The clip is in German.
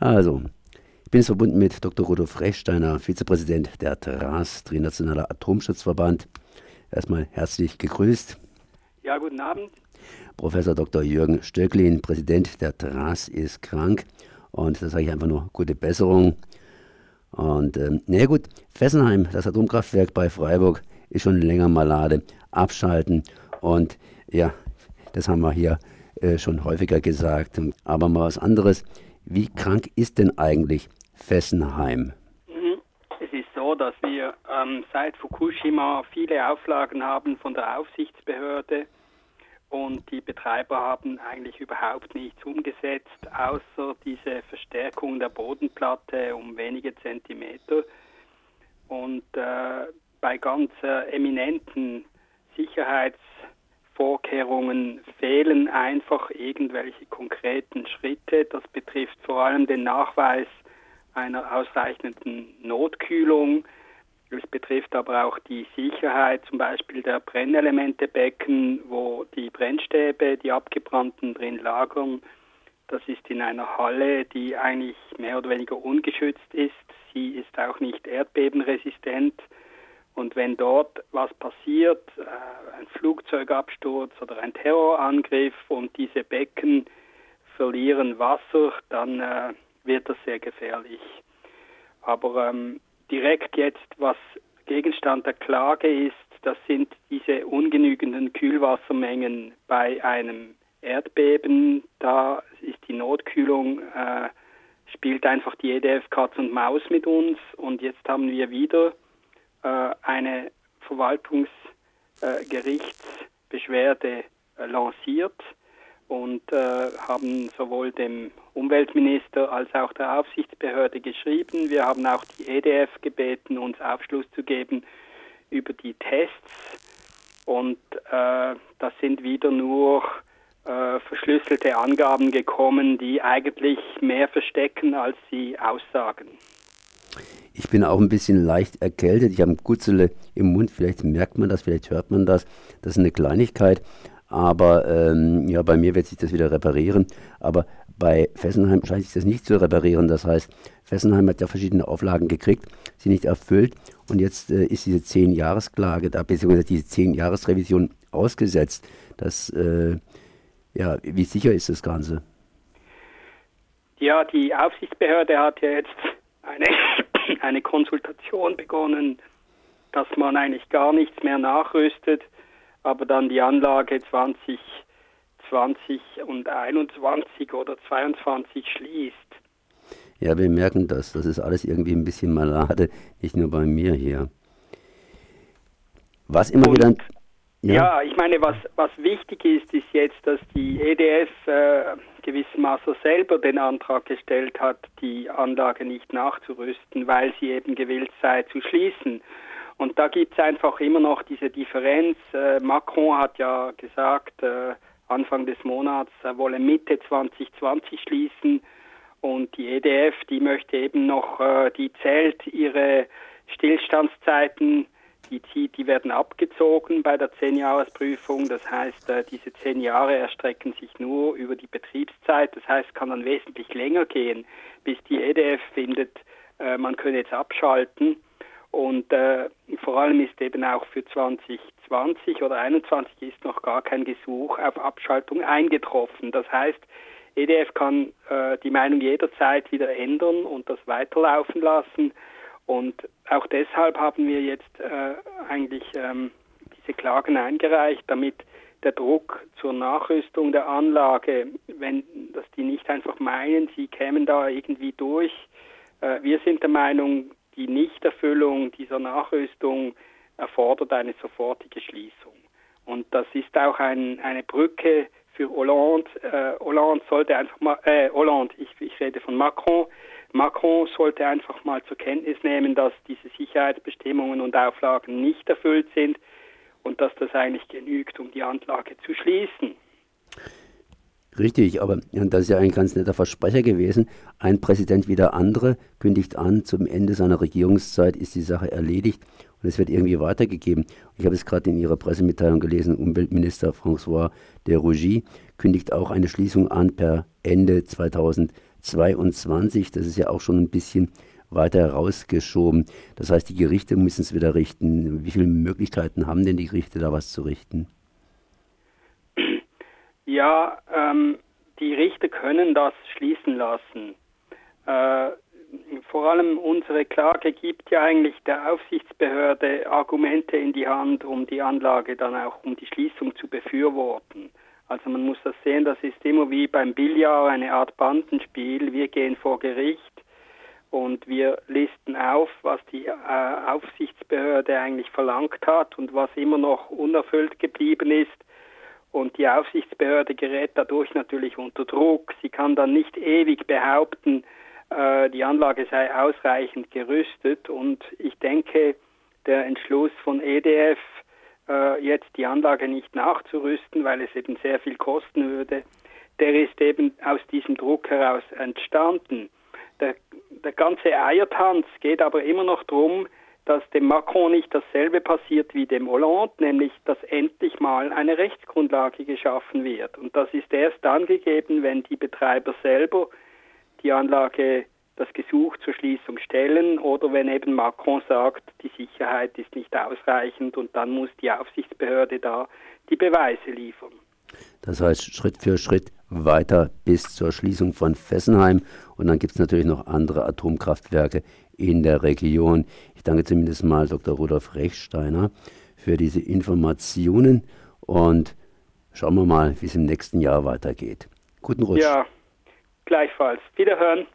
Also, ich bin jetzt verbunden mit Dr. Rudolf Rechsteiner, Vizepräsident der TRAS, Trinationaler Atomschutzverband. Erstmal herzlich gegrüßt. Ja, guten Abend. Professor Dr. Jürgen Stöcklin, Präsident der TRAS, ist krank. Und da sage ich einfach nur gute Besserung. Und ähm, na gut, Fessenheim, das Atomkraftwerk bei Freiburg, ist schon länger Malade. Abschalten. Und ja, das haben wir hier äh, schon häufiger gesagt. Aber mal was anderes. Wie krank ist denn eigentlich Fessenheim? Mhm. Es ist so, dass wir ähm, seit Fukushima viele Auflagen haben von der Aufsichtsbehörde und die Betreiber haben eigentlich überhaupt nichts umgesetzt, außer diese Verstärkung der Bodenplatte um wenige Zentimeter. Und äh, bei ganz äh, eminenten Sicherheits Vorkehrungen fehlen einfach irgendwelche konkreten Schritte. Das betrifft vor allem den Nachweis einer ausreichenden Notkühlung. Es betrifft aber auch die Sicherheit zum Beispiel der Brennelementebecken, wo die Brennstäbe, die abgebrannten drin lagern. Das ist in einer Halle, die eigentlich mehr oder weniger ungeschützt ist. Sie ist auch nicht erdbebenresistent. Und wenn dort was passiert, äh, ein Flugzeugabsturz oder ein Terrorangriff und diese Becken verlieren Wasser, dann äh, wird das sehr gefährlich. Aber ähm, direkt jetzt, was Gegenstand der Klage ist, das sind diese ungenügenden Kühlwassermengen bei einem Erdbeben. Da ist die Notkühlung, äh, spielt einfach die EDF Katz und Maus mit uns. Und jetzt haben wir wieder eine Verwaltungsgerichtsbeschwerde äh, lanciert und äh, haben sowohl dem Umweltminister als auch der Aufsichtsbehörde geschrieben. Wir haben auch die EDF gebeten, uns Aufschluss zu geben über die Tests. Und äh, das sind wieder nur äh, verschlüsselte Angaben gekommen, die eigentlich mehr verstecken, als sie aussagen. Ich bin auch ein bisschen leicht erkältet. Ich habe ein Gutzele im Mund. Vielleicht merkt man das, vielleicht hört man das. Das ist eine Kleinigkeit. Aber ähm, ja, bei mir wird sich das wieder reparieren. Aber bei Fessenheim scheint sich das nicht zu reparieren. Das heißt, Fessenheim hat ja verschiedene Auflagen gekriegt, sie nicht erfüllt. Und jetzt äh, ist diese 10-Jahres-Klage da, beziehungsweise diese 10-Jahres-Revision ausgesetzt. Das, äh, ja, wie sicher ist das Ganze? Ja, die Aufsichtsbehörde hat ja jetzt eine eine Konsultation begonnen, dass man eigentlich gar nichts mehr nachrüstet, aber dann die Anlage 2020 und 21 oder 22 schließt. Ja, wir merken das. Das ist alles irgendwie ein bisschen malade, nicht nur bei mir hier. Was immer und, wieder. Ja. ja, ich meine, was, was wichtig ist, ist jetzt, dass die EDF äh, gewissermaßen selber den Antrag gestellt hat, die Anlage nicht nachzurüsten, weil sie eben gewillt sei zu schließen. Und da gibt es einfach immer noch diese Differenz. Äh, Macron hat ja gesagt, äh, Anfang des Monats, er wolle Mitte 2020 schließen. Und die EDF, die möchte eben noch, äh, die zählt ihre Stillstandszeiten die, die werden abgezogen bei der Zehnjahresprüfung. Das heißt, äh, diese zehn Jahre erstrecken sich nur über die Betriebszeit. Das heißt, kann dann wesentlich länger gehen, bis die EDF findet, äh, man könne jetzt abschalten. Und äh, vor allem ist eben auch für 2020 oder 2021 ist noch gar kein Gesuch auf Abschaltung eingetroffen. Das heißt, EDF kann die Meinung jederzeit wieder ändern und das weiterlaufen lassen. Und auch deshalb haben wir jetzt äh, eigentlich ähm, diese Klagen eingereicht, damit der Druck zur Nachrüstung der Anlage, wenn dass die nicht einfach meinen, sie kämen da irgendwie durch. Äh, wir sind der Meinung, die Nichterfüllung dieser Nachrüstung erfordert eine sofortige Schließung. Und das ist auch ein, eine Brücke für Hollande. Äh, Hollande sollte einfach mal, äh, Hollande, ich, ich rede von Macron, Macron sollte einfach mal zur Kenntnis nehmen, dass diese Sicherheitsbestimmungen und Auflagen nicht erfüllt sind und dass das eigentlich genügt, um die Anlage zu schließen. Richtig, aber das ist ja ein ganz netter Versprecher gewesen. Ein Präsident wie der andere kündigt an, zum Ende seiner Regierungszeit ist die Sache erledigt und es wird irgendwie weitergegeben. Ich habe es gerade in Ihrer Pressemitteilung gelesen, Umweltminister François de Rougy kündigt auch eine Schließung an per Ende 2020. 2022. Das ist ja auch schon ein bisschen weiter herausgeschoben. Das heißt, die Gerichte müssen es wieder richten. Wie viele Möglichkeiten haben denn die Gerichte, da was zu richten? Ja, ähm, die Richter können das schließen lassen. Äh, vor allem unsere Klage gibt ja eigentlich der Aufsichtsbehörde Argumente in die Hand, um die Anlage dann auch, um die Schließung zu befürworten. Also man muss das sehen, das ist immer wie beim Billard eine Art Bandenspiel. Wir gehen vor Gericht und wir listen auf, was die äh, Aufsichtsbehörde eigentlich verlangt hat und was immer noch unerfüllt geblieben ist. Und die Aufsichtsbehörde gerät dadurch natürlich unter Druck. Sie kann dann nicht ewig behaupten, äh, die Anlage sei ausreichend gerüstet. Und ich denke, der Entschluss von EDF, äh, jetzt die Anlage nicht nachzurüsten, weil es eben sehr viel kosten würde, der ist eben aus diesem Druck heraus entstanden. Der, der ganze Eiertanz geht aber immer noch darum, dass dem Macron nicht dasselbe passiert wie dem Hollande, nämlich dass endlich mal eine Rechtsgrundlage geschaffen wird. Und das ist erst dann gegeben, wenn die Betreiber selber die Anlage das Gesuch zur Schließung stellen oder wenn eben Macron sagt, die Sicherheit ist nicht ausreichend und dann muss die Aufsichtsbehörde da die Beweise liefern. Das heißt Schritt für Schritt weiter bis zur Schließung von Fessenheim und dann gibt es natürlich noch andere Atomkraftwerke in der Region. Ich danke zumindest mal Dr. Rudolf Rechsteiner für diese Informationen und schauen wir mal, wie es im nächsten Jahr weitergeht. Guten Rutsch. Ja, gleichfalls. Wiederhören.